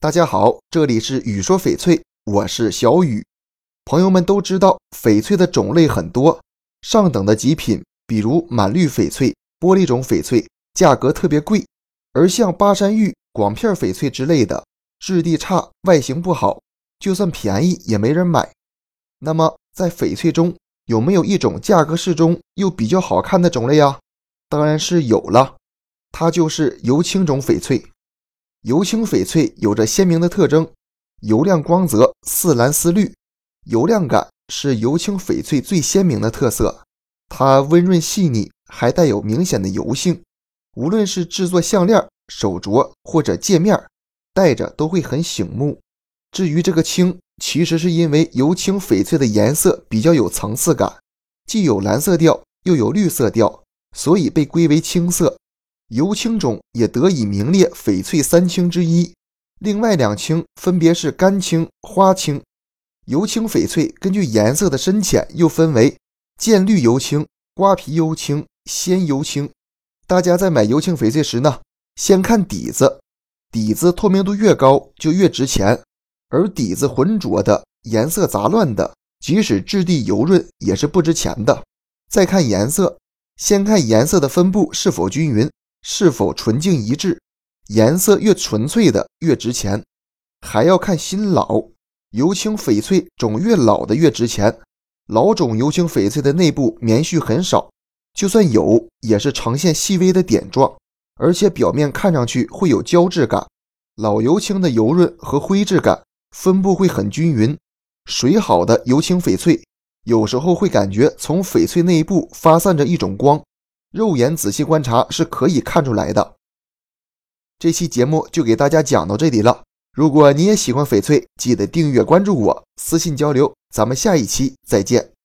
大家好，这里是雨说翡翠，我是小雨。朋友们都知道，翡翠的种类很多，上等的极品，比如满绿翡翠、玻璃种翡翠，价格特别贵；而像巴山玉、广片翡翠之类的，质地差、外形不好，就算便宜也没人买。那么，在翡翠中有没有一种价格适中又比较好看的种类呀？当然是有了，它就是油青种翡翠。油青翡翠有着鲜明的特征，油亮光泽，似蓝似绿，油亮感是油青翡翠最鲜明的特色。它温润细腻，还带有明显的油性。无论是制作项链、手镯或者戒面，戴着都会很醒目。至于这个青，其实是因为油青翡翠的颜色比较有层次感，既有蓝色调，又有绿色调，所以被归为青色。油青种也得以名列翡翠三青之一，另外两青分别是干青、花青。油青翡翠根据颜色的深浅又分为渐绿油青、瓜皮油青、鲜油青。大家在买油青翡翠时呢，先看底子，底子透明度越高就越值钱，而底子浑浊的、颜色杂乱的，即使质地油润也是不值钱的。再看颜色，先看颜色的分布是否均匀。是否纯净一致？颜色越纯粹的越值钱，还要看新老。油青翡翠种越老的越值钱。老种油青翡翠的内部棉絮很少，就算有也是呈现细微的点状，而且表面看上去会有胶质感。老油青的油润和灰质感分布会很均匀。水好的油青翡翠，有时候会感觉从翡翠内部发散着一种光。肉眼仔细观察是可以看出来的。这期节目就给大家讲到这里了。如果你也喜欢翡翠，记得订阅关注我，私信交流。咱们下一期再见。